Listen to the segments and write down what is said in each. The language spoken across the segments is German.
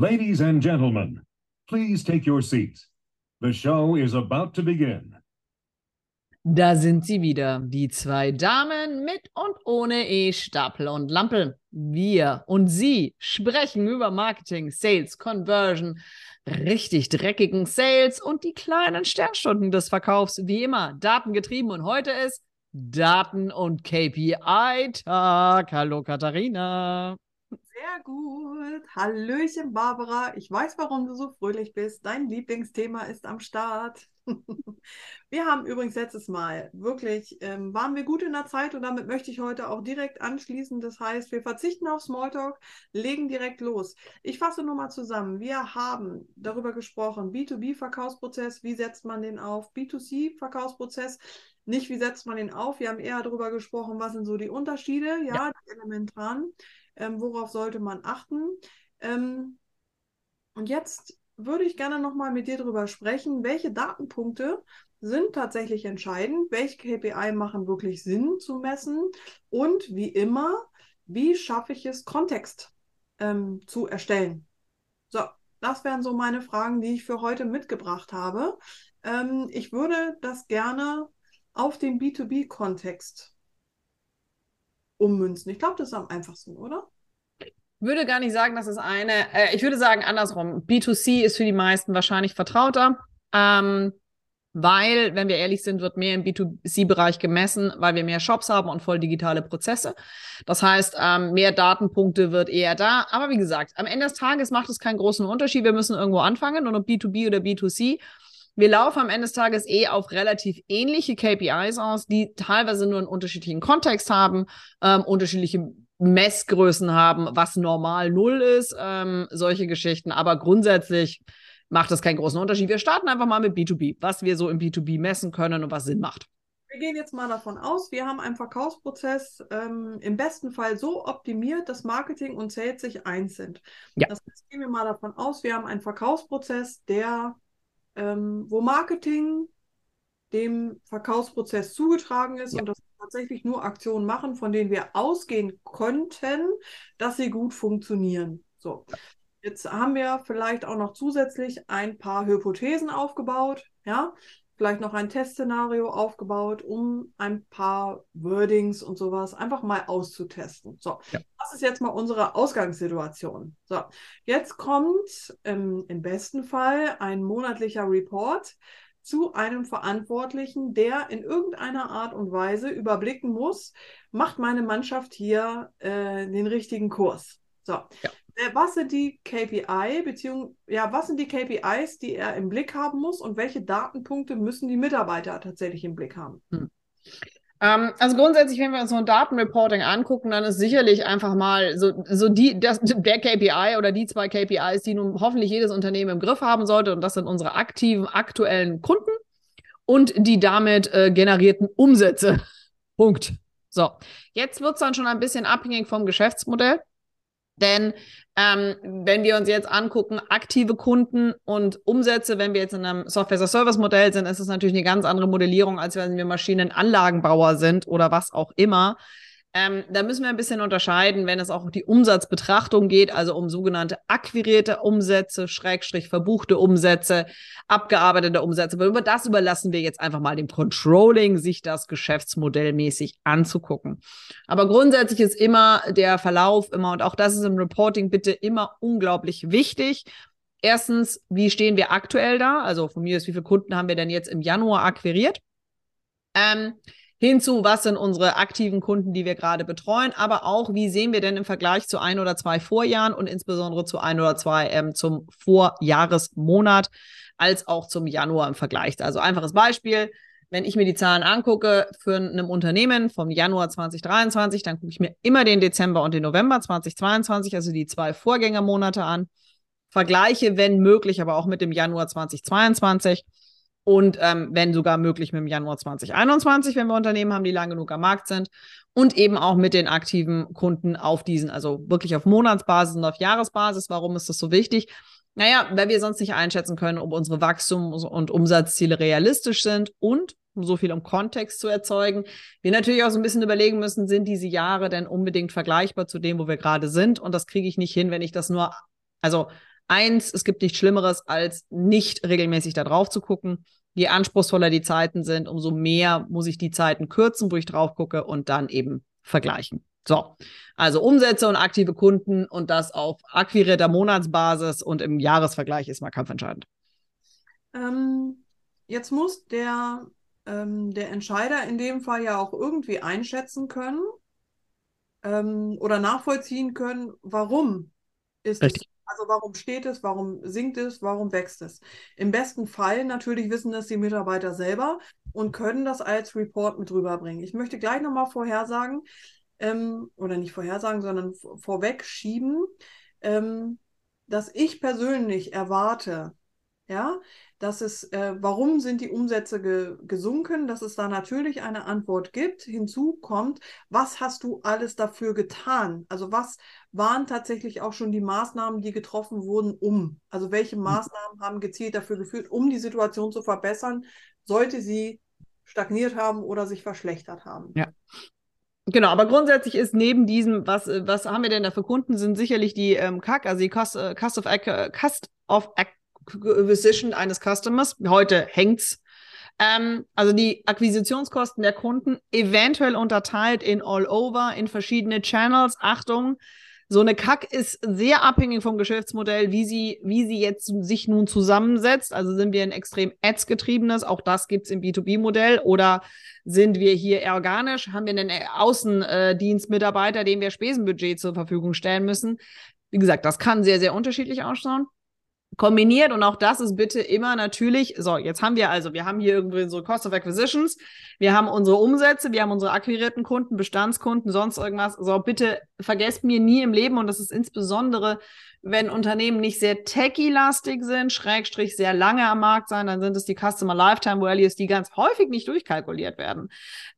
Ladies and gentlemen, please take your seats. The show is about to begin. Da sind sie wieder, die zwei Damen mit und ohne E, Stapel und Lampe. Wir und sie sprechen über Marketing, Sales, Conversion, richtig dreckigen Sales und die kleinen Sternstunden des Verkaufs. Wie immer, datengetrieben und heute ist Daten- und KPI-Tag. Hallo Katharina. Sehr gut. Hallöchen, Barbara. Ich weiß, warum du so fröhlich bist. Dein Lieblingsthema ist am Start. wir haben übrigens letztes Mal wirklich, ähm, waren wir gut in der Zeit und damit möchte ich heute auch direkt anschließen. Das heißt, wir verzichten auf Smalltalk, legen direkt los. Ich fasse nur mal zusammen. Wir haben darüber gesprochen, B2B-Verkaufsprozess, wie setzt man den auf, B2C-Verkaufsprozess, nicht wie setzt man den auf. Wir haben eher darüber gesprochen, was sind so die Unterschiede, ja, ja. die elementaren ähm, worauf sollte man achten. Ähm, und jetzt würde ich gerne nochmal mit dir darüber sprechen, welche Datenpunkte sind tatsächlich entscheidend, welche KPI machen wirklich Sinn zu messen und wie immer, wie schaffe ich es, Kontext ähm, zu erstellen. So, das wären so meine Fragen, die ich für heute mitgebracht habe. Ähm, ich würde das gerne auf den B2B-Kontext ummünzen. Ich glaube, das ist am einfachsten, oder? würde gar nicht sagen, dass es eine, äh, ich würde sagen andersrum. B2C ist für die meisten wahrscheinlich vertrauter, ähm, weil, wenn wir ehrlich sind, wird mehr im B2C-Bereich gemessen, weil wir mehr Shops haben und voll digitale Prozesse. Das heißt, ähm, mehr Datenpunkte wird eher da. Aber wie gesagt, am Ende des Tages macht es keinen großen Unterschied. Wir müssen irgendwo anfangen und ob B2B oder B2C. Wir laufen am Ende des Tages eh auf relativ ähnliche KPIs aus, die teilweise nur einen unterschiedlichen Kontext haben, ähm, unterschiedliche Messgrößen haben, was normal null ist, ähm, solche Geschichten. Aber grundsätzlich macht das keinen großen Unterschied. Wir starten einfach mal mit B2B, was wir so im B2B messen können und was Sinn macht. Wir gehen jetzt mal davon aus, wir haben einen Verkaufsprozess ähm, im besten Fall so optimiert, dass Marketing und Sales sich eins sind. Ja. Das heißt, gehen wir mal davon aus, wir haben einen Verkaufsprozess, der, ähm, wo Marketing dem Verkaufsprozess zugetragen ist ja. und das tatsächlich nur Aktionen machen, von denen wir ausgehen könnten, dass sie gut funktionieren. So. Jetzt haben wir vielleicht auch noch zusätzlich ein paar Hypothesen aufgebaut, ja, vielleicht noch ein Testszenario aufgebaut, um ein paar Wordings und sowas einfach mal auszutesten. So, ja. das ist jetzt mal unsere Ausgangssituation. So, jetzt kommt ähm, im besten Fall ein monatlicher Report, zu einem Verantwortlichen, der in irgendeiner Art und Weise überblicken muss, macht meine Mannschaft hier äh, den richtigen Kurs. So. Ja. Äh, was sind die KPI, beziehungsweise ja, was sind die KPIs, die er im Blick haben muss und welche Datenpunkte müssen die Mitarbeiter tatsächlich im Blick haben? Hm. Ähm, also grundsätzlich, wenn wir uns so ein Datenreporting angucken, dann ist sicherlich einfach mal so, so die, das, der KPI oder die zwei KPIs, die nun hoffentlich jedes Unternehmen im Griff haben sollte. Und das sind unsere aktiven, aktuellen Kunden und die damit äh, generierten Umsätze. Punkt. So, jetzt wird es dann schon ein bisschen abhängig vom Geschäftsmodell. Denn ähm, wenn wir uns jetzt angucken, aktive Kunden und Umsätze, wenn wir jetzt in einem Software-as-a-Service-Modell sind, ist es natürlich eine ganz andere Modellierung, als wenn wir Maschinenanlagenbauer sind oder was auch immer. Ähm, da müssen wir ein bisschen unterscheiden, wenn es auch um die Umsatzbetrachtung geht, also um sogenannte akquirierte Umsätze, Schrägstrich verbuchte Umsätze, abgearbeitete Umsätze. Aber über das überlassen wir jetzt einfach mal dem Controlling, sich das geschäftsmodellmäßig anzugucken. Aber grundsätzlich ist immer der Verlauf immer, und auch das ist im Reporting bitte immer unglaublich wichtig. Erstens, wie stehen wir aktuell da? Also von mir ist, wie viele Kunden haben wir denn jetzt im Januar akquiriert? Ähm, hinzu, was sind unsere aktiven Kunden, die wir gerade betreuen, aber auch, wie sehen wir denn im Vergleich zu ein oder zwei Vorjahren und insbesondere zu ein oder zwei ähm, zum Vorjahresmonat als auch zum Januar im Vergleich. Also einfaches Beispiel. Wenn ich mir die Zahlen angucke für einem Unternehmen vom Januar 2023, dann gucke ich mir immer den Dezember und den November 2022, also die zwei Vorgängermonate an. Vergleiche, wenn möglich, aber auch mit dem Januar 2022 und ähm, wenn sogar möglich mit dem Januar 2021, wenn wir Unternehmen haben, die lang genug am Markt sind und eben auch mit den aktiven Kunden auf diesen, also wirklich auf Monatsbasis und auf Jahresbasis. Warum ist das so wichtig? Naja, weil wir sonst nicht einschätzen können, ob unsere Wachstums- und Umsatzziele realistisch sind und um so viel um Kontext zu erzeugen, wir natürlich auch so ein bisschen überlegen müssen, sind diese Jahre denn unbedingt vergleichbar zu dem, wo wir gerade sind? Und das kriege ich nicht hin, wenn ich das nur, also Eins, es gibt nichts Schlimmeres, als nicht regelmäßig da drauf zu gucken. Je anspruchsvoller die Zeiten sind, umso mehr muss ich die Zeiten kürzen, wo ich drauf gucke und dann eben vergleichen. So, also Umsätze und aktive Kunden und das auf akquirierter Monatsbasis und im Jahresvergleich ist mal kampfentscheidend. Ähm, jetzt muss der, ähm, der Entscheider in dem Fall ja auch irgendwie einschätzen können ähm, oder nachvollziehen können, warum ist Richtig. Also warum steht es, warum sinkt es, warum wächst es? Im besten Fall natürlich wissen das die Mitarbeiter selber und können das als Report mit rüberbringen. Ich möchte gleich nochmal vorhersagen, ähm, oder nicht vorhersagen, sondern vorweg schieben, ähm, dass ich persönlich erwarte, ja, dass es, äh, warum sind die Umsätze ge gesunken, dass es da natürlich eine Antwort gibt. Hinzu kommt, was hast du alles dafür getan? Also was waren tatsächlich auch schon die Maßnahmen, die getroffen wurden, um? Also welche hm. Maßnahmen haben gezielt dafür geführt, um die Situation zu verbessern, sollte sie stagniert haben oder sich verschlechtert haben? Ja. Genau, aber grundsätzlich ist neben diesem, was, was haben wir denn da für Kunden, sind sicherlich die ähm, CAC, also die Cost, äh, Cost of, Cost of Acquisition eines Customers. Heute hängt's. Ähm, also die Akquisitionskosten der Kunden eventuell unterteilt in all over, in verschiedene Channels. Achtung, so eine Kack ist sehr abhängig vom Geschäftsmodell, wie sie, wie sie jetzt sich nun zusammensetzt. Also sind wir ein extrem Ads-getriebenes, auch das gibt's im B2B-Modell, oder sind wir hier organisch, haben wir einen Außendienstmitarbeiter, dem wir Spesenbudget zur Verfügung stellen müssen. Wie gesagt, das kann sehr, sehr unterschiedlich ausschauen kombiniert und auch das ist bitte immer natürlich, so, jetzt haben wir also, wir haben hier irgendwie so Cost of Acquisitions, wir haben unsere Umsätze, wir haben unsere akquirierten Kunden, Bestandskunden, sonst irgendwas. So, bitte vergesst mir nie im Leben und das ist insbesondere, wenn Unternehmen nicht sehr techie-lastig sind, Schrägstrich sehr lange am Markt sein, dann sind es die Customer Lifetime Values, die ganz häufig nicht durchkalkuliert werden.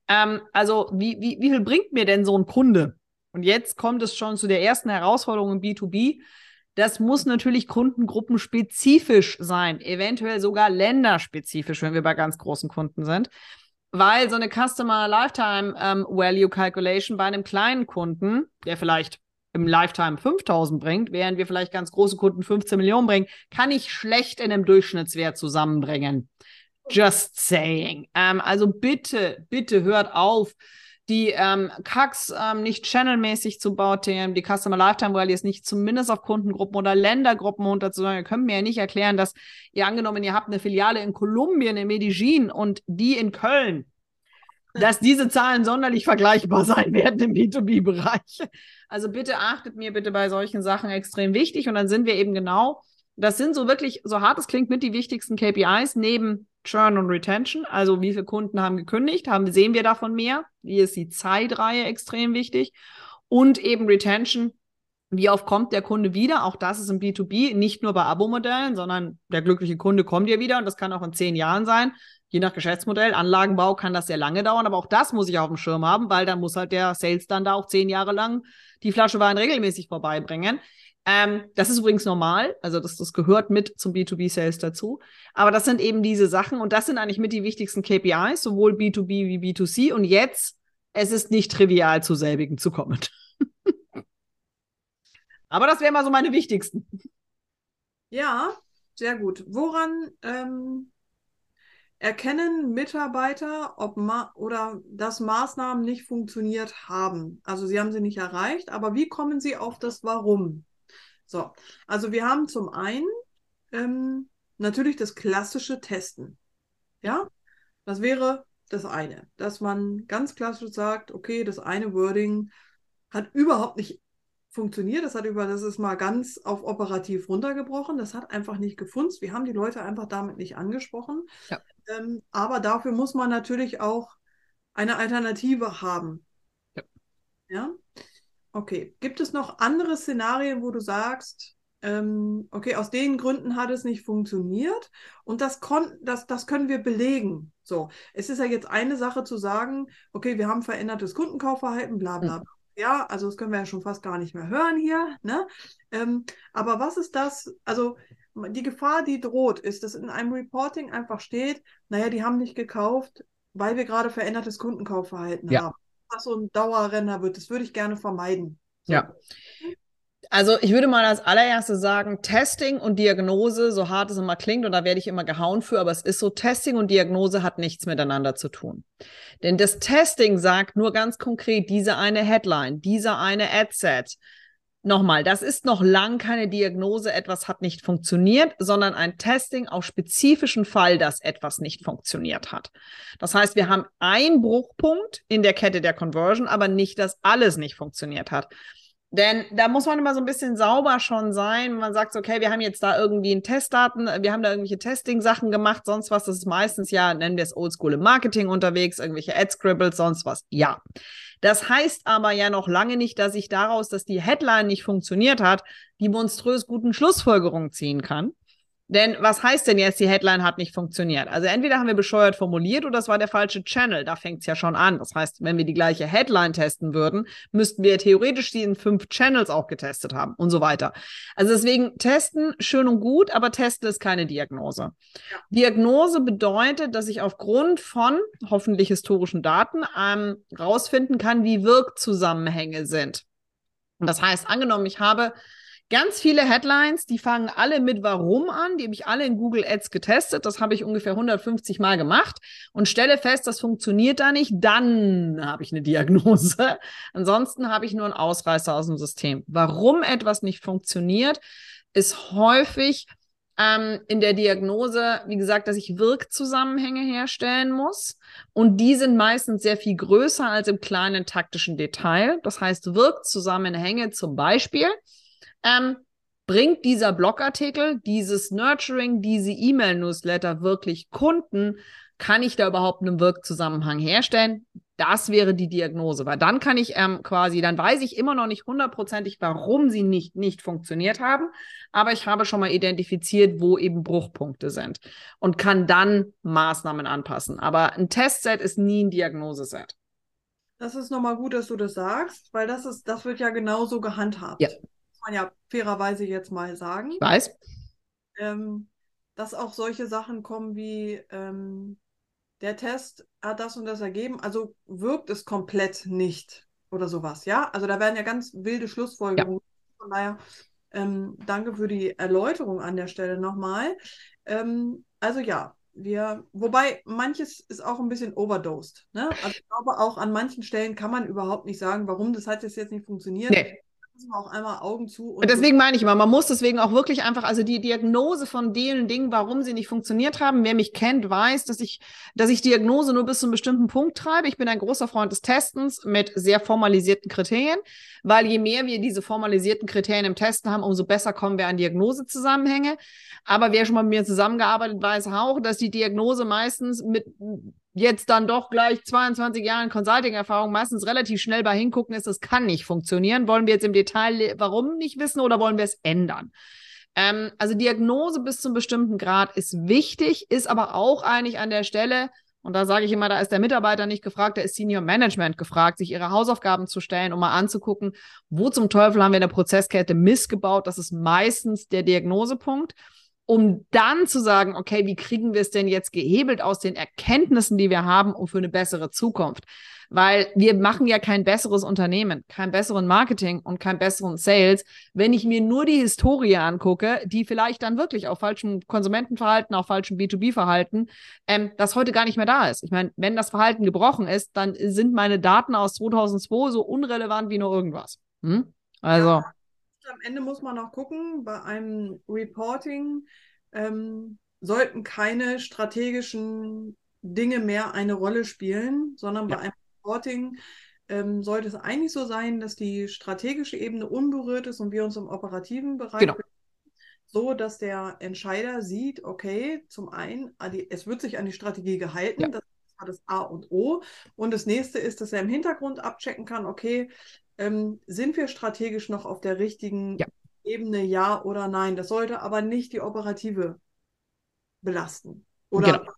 Ähm, also, wie, wie, wie viel bringt mir denn so ein Kunde? Und jetzt kommt es schon zu der ersten Herausforderung im B2B das muss natürlich kundengruppenspezifische sein, eventuell sogar länderspezifisch, wenn wir bei ganz großen Kunden sind. Weil so eine Customer Lifetime ähm, Value Calculation bei einem kleinen Kunden, der vielleicht im Lifetime 5000 bringt, während wir vielleicht ganz große Kunden 15 Millionen bringen, kann ich schlecht in einem Durchschnittswert zusammenbringen. Just saying. Ähm, also bitte, bitte hört auf, die ähm, CACs ähm, nicht channelmäßig zu bauen, die Customer Lifetime Values nicht zumindest auf Kundengruppen oder Ländergruppen unterzusagen. Ihr könnt mir ja nicht erklären, dass ihr angenommen, ihr habt eine Filiale in Kolumbien, in Medellin und die in Köln, dass diese Zahlen sonderlich vergleichbar sein werden im B2B-Bereich. Also bitte achtet mir bitte bei solchen Sachen extrem wichtig und dann sind wir eben genau, das sind so wirklich, so hart es klingt, mit die wichtigsten KPIs neben Churn und Retention, also wie viele Kunden haben gekündigt, haben, sehen wir davon mehr, wie ist die Zeitreihe extrem wichtig und eben Retention, wie oft kommt der Kunde wieder? Auch das ist im B2B, nicht nur bei Abo-Modellen, sondern der glückliche Kunde kommt ja wieder und das kann auch in zehn Jahren sein. Je nach Geschäftsmodell, Anlagenbau kann das sehr lange dauern, aber auch das muss ich auf dem Schirm haben, weil dann muss halt der Sales dann da auch zehn Jahre lang die Flasche Wein regelmäßig vorbeibringen. Ähm, das ist übrigens normal, also das, das gehört mit zum B2B-Sales dazu. Aber das sind eben diese Sachen und das sind eigentlich mit die wichtigsten KPIs, sowohl B2B wie B2C. Und jetzt, es ist nicht trivial, zu selbigen zu kommen. Aber das wären mal so meine wichtigsten. Ja, sehr gut. Woran ähm, erkennen Mitarbeiter, ob ma oder dass Maßnahmen nicht funktioniert haben? Also sie haben sie nicht erreicht, aber wie kommen sie auf das Warum? So, also wir haben zum einen ähm, natürlich das klassische Testen. Ja, das wäre das eine, dass man ganz klassisch sagt, okay, das eine Wording hat überhaupt nicht funktioniert. Das hat über, das ist mal ganz auf operativ runtergebrochen. Das hat einfach nicht gefunzt. Wir haben die Leute einfach damit nicht angesprochen. Ja. Ähm, aber dafür muss man natürlich auch eine Alternative haben. Ja. ja? Okay. Gibt es noch andere Szenarien, wo du sagst, ähm, okay, aus den Gründen hat es nicht funktioniert und das, kon das, das können wir belegen. So, es ist ja jetzt eine Sache zu sagen, okay, wir haben verändertes Kundenkaufverhalten, bla bla. Mhm. Ja, also das können wir ja schon fast gar nicht mehr hören hier. Ne? Ähm, aber was ist das? Also die Gefahr, die droht, ist, dass in einem Reporting einfach steht, naja, die haben nicht gekauft, weil wir gerade verändertes Kundenkaufverhalten ja. haben was so ein Dauerrenner wird. Das würde ich gerne vermeiden. So. Ja. Also ich würde mal als allererstes sagen, Testing und Diagnose, so hart es immer klingt, und da werde ich immer gehauen für, aber es ist so, Testing und Diagnose hat nichts miteinander zu tun. Denn das Testing sagt nur ganz konkret, diese eine Headline, dieser eine Adset. Nochmal, das ist noch lang keine Diagnose, etwas hat nicht funktioniert, sondern ein Testing auf spezifischen Fall, dass etwas nicht funktioniert hat. Das heißt, wir haben einen Bruchpunkt in der Kette der Conversion, aber nicht, dass alles nicht funktioniert hat. Denn da muss man immer so ein bisschen sauber schon sein. Man sagt, okay, wir haben jetzt da irgendwie ein Testdaten, wir haben da irgendwelche Testing-Sachen gemacht, sonst was. Das ist meistens ja, nennen wir es Oldschool im Marketing unterwegs, irgendwelche Ad-Scribbles, sonst was. Ja. Das heißt aber ja noch lange nicht, dass ich daraus, dass die Headline nicht funktioniert hat, die monströs guten Schlussfolgerungen ziehen kann. Denn was heißt denn jetzt, die Headline hat nicht funktioniert? Also entweder haben wir bescheuert formuliert oder es war der falsche Channel. Da fängt es ja schon an. Das heißt, wenn wir die gleiche Headline testen würden, müssten wir theoretisch die in fünf Channels auch getestet haben und so weiter. Also deswegen testen schön und gut, aber testen ist keine Diagnose. Diagnose bedeutet, dass ich aufgrund von hoffentlich historischen Daten ähm, rausfinden kann, wie Wirkzusammenhänge sind. Das heißt, angenommen, ich habe Ganz viele Headlines, die fangen alle mit Warum an. Die habe ich alle in Google Ads getestet. Das habe ich ungefähr 150 Mal gemacht und stelle fest, das funktioniert da nicht. Dann habe ich eine Diagnose. Ansonsten habe ich nur einen Ausreißer aus dem System. Warum etwas nicht funktioniert, ist häufig ähm, in der Diagnose, wie gesagt, dass ich Wirkzusammenhänge herstellen muss. Und die sind meistens sehr viel größer als im kleinen taktischen Detail. Das heißt, Wirkzusammenhänge zum Beispiel ähm, bringt dieser Blogartikel, dieses Nurturing, diese E-Mail-Newsletter wirklich Kunden? Kann ich da überhaupt einen Wirkzusammenhang herstellen? Das wäre die Diagnose, weil dann kann ich ähm, quasi, dann weiß ich immer noch nicht hundertprozentig, warum sie nicht, nicht funktioniert haben, aber ich habe schon mal identifiziert, wo eben Bruchpunkte sind und kann dann Maßnahmen anpassen. Aber ein Testset ist nie ein Diagnoseset. Das ist nochmal gut, dass du das sagst, weil das ist, das wird ja genauso gehandhabt. Ja man ja fairerweise jetzt mal sagen. Ich weiß. Ähm, dass auch solche Sachen kommen wie ähm, der Test hat das und das ergeben, also wirkt es komplett nicht oder sowas, ja? Also da werden ja ganz wilde Schlussfolgerungen. Ja. Von daher ähm, danke für die Erläuterung an der Stelle nochmal. Ähm, also ja, wir, wobei manches ist auch ein bisschen overdosed. Ne? Also ich glaube, auch an manchen Stellen kann man überhaupt nicht sagen, warum das hat jetzt nicht funktioniert. Nee auch einmal Augen zu. Und deswegen meine ich immer, man muss deswegen auch wirklich einfach, also die Diagnose von den Dingen, warum sie nicht funktioniert haben. Wer mich kennt, weiß, dass ich, dass ich Diagnose nur bis zu einem bestimmten Punkt treibe. Ich bin ein großer Freund des Testens mit sehr formalisierten Kriterien, weil je mehr wir diese formalisierten Kriterien im Testen haben, umso besser kommen wir an Diagnosezusammenhänge. Aber wer schon mal mit mir zusammengearbeitet weiß auch, dass die Diagnose meistens mit jetzt dann doch gleich 22 Jahren Consulting-Erfahrung meistens relativ schnell bei hingucken ist, es kann nicht funktionieren. Wollen wir jetzt im Detail warum nicht wissen oder wollen wir es ändern? Ähm, also Diagnose bis zum bestimmten Grad ist wichtig, ist aber auch eigentlich an der Stelle, und da sage ich immer, da ist der Mitarbeiter nicht gefragt, da ist Senior Management gefragt, sich ihre Hausaufgaben zu stellen, um mal anzugucken, wo zum Teufel haben wir in der Prozesskette missgebaut. Das ist meistens der Diagnosepunkt um dann zu sagen, okay, wie kriegen wir es denn jetzt gehebelt aus den Erkenntnissen, die wir haben, um für eine bessere Zukunft? Weil wir machen ja kein besseres Unternehmen, kein besseren Marketing und kein besseren Sales, wenn ich mir nur die Historie angucke, die vielleicht dann wirklich auf falschem Konsumentenverhalten, auf falschem B2B-Verhalten, ähm, das heute gar nicht mehr da ist. Ich meine, wenn das Verhalten gebrochen ist, dann sind meine Daten aus 2002 so unrelevant wie nur irgendwas. Hm? Also. Ja am Ende muss man noch gucken, bei einem Reporting ähm, sollten keine strategischen Dinge mehr eine Rolle spielen, sondern ja. bei einem Reporting ähm, sollte es eigentlich so sein, dass die strategische Ebene unberührt ist und wir uns im operativen Bereich genau. so, dass der Entscheider sieht, okay, zum einen, ah, es wird sich an die Strategie gehalten, ja. das war das A und O. Und das nächste ist, dass er im Hintergrund abchecken kann, okay, ähm, sind wir strategisch noch auf der richtigen ja. Ebene, ja oder nein? Das sollte aber nicht die operative belasten. Oder genau.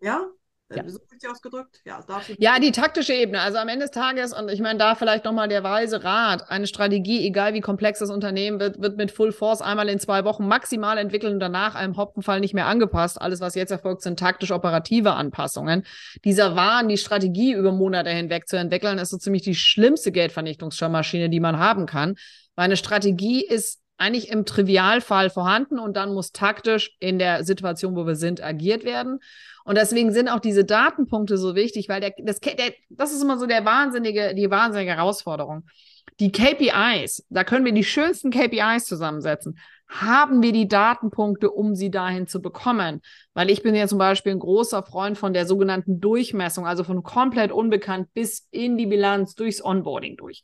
ja? Ja. So richtig ausgedrückt? Ja, ja, die taktische Ebene. Also am Ende des Tages, und ich meine, da vielleicht nochmal der weise Rat, eine Strategie, egal wie komplex das Unternehmen wird, wird mit Full Force einmal in zwei Wochen maximal entwickeln und danach einem Hopfenfall nicht mehr angepasst. Alles, was jetzt erfolgt, sind taktisch-operative Anpassungen. Dieser Wahn, die Strategie über Monate hinweg zu entwickeln, ist so ziemlich die schlimmste Geldvernichtungsmaschine, die man haben kann Weil eine Strategie ist eigentlich im Trivialfall vorhanden und dann muss taktisch in der Situation, wo wir sind, agiert werden. Und deswegen sind auch diese Datenpunkte so wichtig, weil der, das, der, das ist immer so der wahnsinnige, die wahnsinnige Herausforderung. Die KPIs, da können wir die schönsten KPIs zusammensetzen. Haben wir die Datenpunkte, um sie dahin zu bekommen? Weil ich bin ja zum Beispiel ein großer Freund von der sogenannten Durchmessung, also von komplett unbekannt bis in die Bilanz durchs Onboarding durch.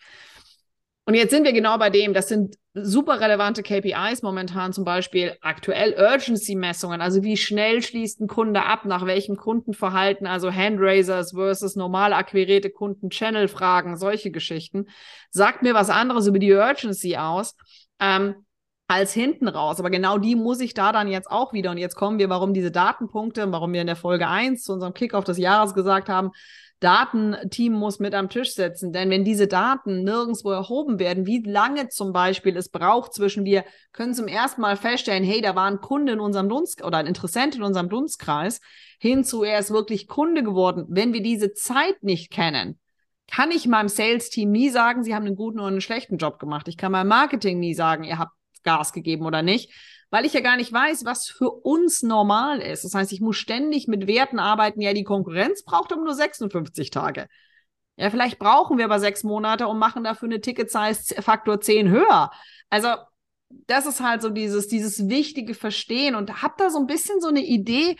Und jetzt sind wir genau bei dem, das sind super relevante KPIs momentan, zum Beispiel aktuell Urgency-Messungen, also wie schnell schließt ein Kunde ab, nach welchem Kundenverhalten, also Handraisers versus normal akquirierte Kunden, Channel-Fragen, solche Geschichten. Sagt mir was anderes über die Urgency aus. Ähm, als hinten raus. Aber genau die muss ich da dann jetzt auch wieder. Und jetzt kommen wir, warum diese Datenpunkte, warum wir in der Folge 1 zu unserem Kickoff des Jahres gesagt haben, Datenteam muss mit am Tisch setzen. Denn wenn diese Daten nirgendwo erhoben werden, wie lange zum Beispiel es braucht zwischen wir können zum ersten Mal feststellen, hey, da war ein Kunde in unserem Dunst oder ein Interessent in unserem Dunstkreis, hinzu er ist wirklich Kunde geworden. Wenn wir diese Zeit nicht kennen, kann ich meinem Sales-Team nie sagen, sie haben einen guten oder einen schlechten Job gemacht. Ich kann meinem Marketing nie sagen, ihr habt Gas gegeben oder nicht weil ich ja gar nicht weiß, was für uns normal ist. Das heißt, ich muss ständig mit Werten arbeiten. Ja, die Konkurrenz braucht aber nur 56 Tage. Ja, vielleicht brauchen wir aber sechs Monate und machen dafür eine Ticket-Size Faktor 10 höher. Also, das ist halt so dieses, dieses wichtige Verstehen und habt da so ein bisschen so eine Idee,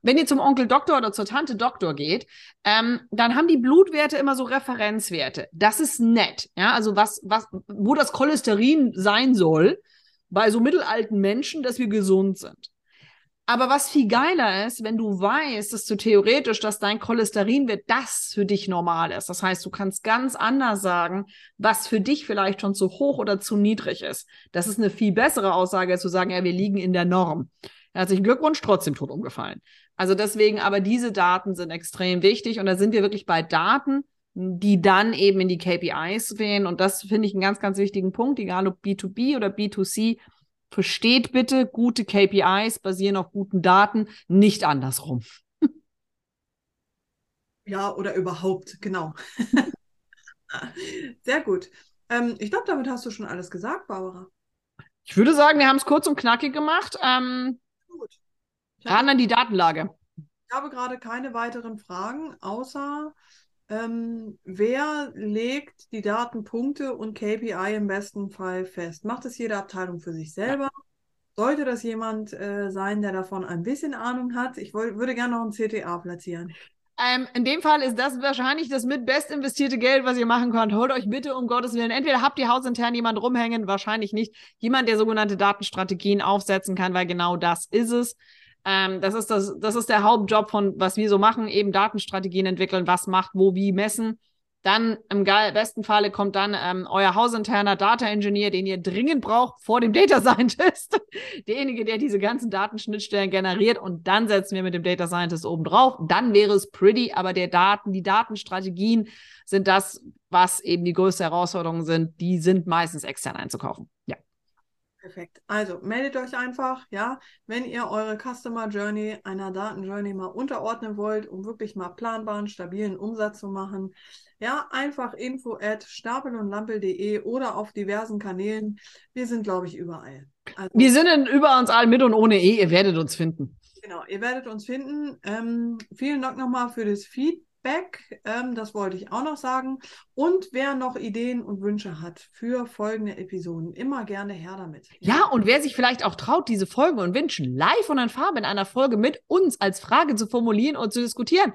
wenn ihr zum Onkel Doktor oder zur Tante Doktor geht, ähm, dann haben die Blutwerte immer so Referenzwerte. Das ist nett. Ja, also was, was, wo das Cholesterin sein soll, bei so mittelalten Menschen, dass wir gesund sind. Aber was viel geiler ist, wenn du weißt, dass du theoretisch, dass dein Cholesterinwert das für dich normal ist. Das heißt, du kannst ganz anders sagen, was für dich vielleicht schon zu hoch oder zu niedrig ist. Das ist eine viel bessere Aussage, als zu sagen, ja, wir liegen in der Norm. Herzlichen Glückwunsch, trotzdem tot umgefallen. Also deswegen, aber diese Daten sind extrem wichtig und da sind wir wirklich bei Daten, die dann eben in die KPIs gehen. Und das finde ich einen ganz, ganz wichtigen Punkt, egal ob B2B oder B2C. Versteht bitte, gute KPIs basieren auf guten Daten, nicht andersrum. Ja, oder überhaupt, genau. Sehr gut. Ähm, ich glaube, damit hast du schon alles gesagt, Barbara. Ich würde sagen, wir haben es kurz und knackig gemacht. Ähm, gut. Ran an die Datenlage. Ich habe gerade keine weiteren Fragen, außer ähm, wer legt die Datenpunkte und KPI im besten Fall fest? Macht es jede Abteilung für sich selber? Sollte das jemand äh, sein, der davon ein bisschen Ahnung hat? Ich wollt, würde gerne noch ein CTA platzieren. Ähm, in dem Fall ist das wahrscheinlich das mit best investierte Geld, was ihr machen könnt. Holt euch bitte um Gottes Willen. Entweder habt ihr hausintern jemand rumhängen, wahrscheinlich nicht. Jemand, der sogenannte Datenstrategien aufsetzen kann, weil genau das ist es. Ähm, das, ist das, das ist der Hauptjob von, was wir so machen, eben Datenstrategien entwickeln, was macht, wo, wie messen. Dann im besten Falle kommt dann ähm, euer hausinterner Data Engineer, den ihr dringend braucht vor dem Data Scientist. Derjenige, der diese ganzen Datenschnittstellen generiert und dann setzen wir mit dem Data Scientist oben drauf. Dann wäre es pretty, aber der Daten, die Datenstrategien sind das, was eben die größte Herausforderung sind. Die sind meistens extern einzukaufen. Ja. Perfekt. Also meldet euch einfach, ja, wenn ihr eure Customer Journey einer Daten Journey mal unterordnen wollt, um wirklich mal planbaren, stabilen Umsatz zu machen. Ja, einfach info at stapelundlampel.de oder auf diversen Kanälen. Wir sind, glaube ich, überall. Also, wir sind in, über uns allen mit und ohne E. Ihr werdet uns finden. Genau, ihr werdet uns finden. Ähm, vielen Dank nochmal für das Feedback. Feedback. Ähm, das wollte ich auch noch sagen. Und wer noch Ideen und Wünsche hat für folgende Episoden, immer gerne her damit. Ja, und wer sich vielleicht auch traut, diese Folgen und Wünsche live und in Farbe in einer Folge mit uns als Frage zu formulieren und zu diskutieren.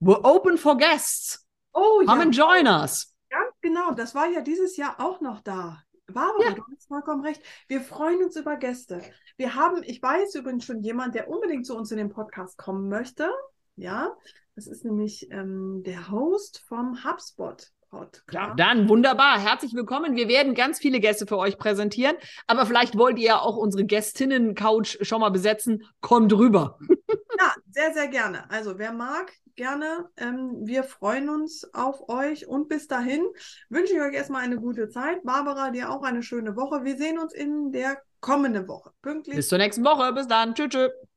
We're open for guests. Oh Come ja. and join us. Ganz genau, das war ja dieses Jahr auch noch da. Barbara, ja. du hast vollkommen recht. Wir freuen uns über Gäste. Wir haben, ich weiß übrigens schon jemand, der unbedingt zu uns in den Podcast kommen möchte. Ja, das ist nämlich ähm, der Host vom HubSpot. Podcast. Dann wunderbar. Herzlich willkommen. Wir werden ganz viele Gäste für euch präsentieren, aber vielleicht wollt ihr ja auch unsere Gästinnen-Couch schon mal besetzen. Kommt rüber. ja, sehr, sehr gerne. Also, wer mag, gerne. Ähm, wir freuen uns auf euch und bis dahin wünsche ich euch erstmal eine gute Zeit. Barbara, dir auch eine schöne Woche. Wir sehen uns in der kommenden Woche. Pünktlich. Bis zur nächsten Woche. Bis dann. Tschüss. tschüss.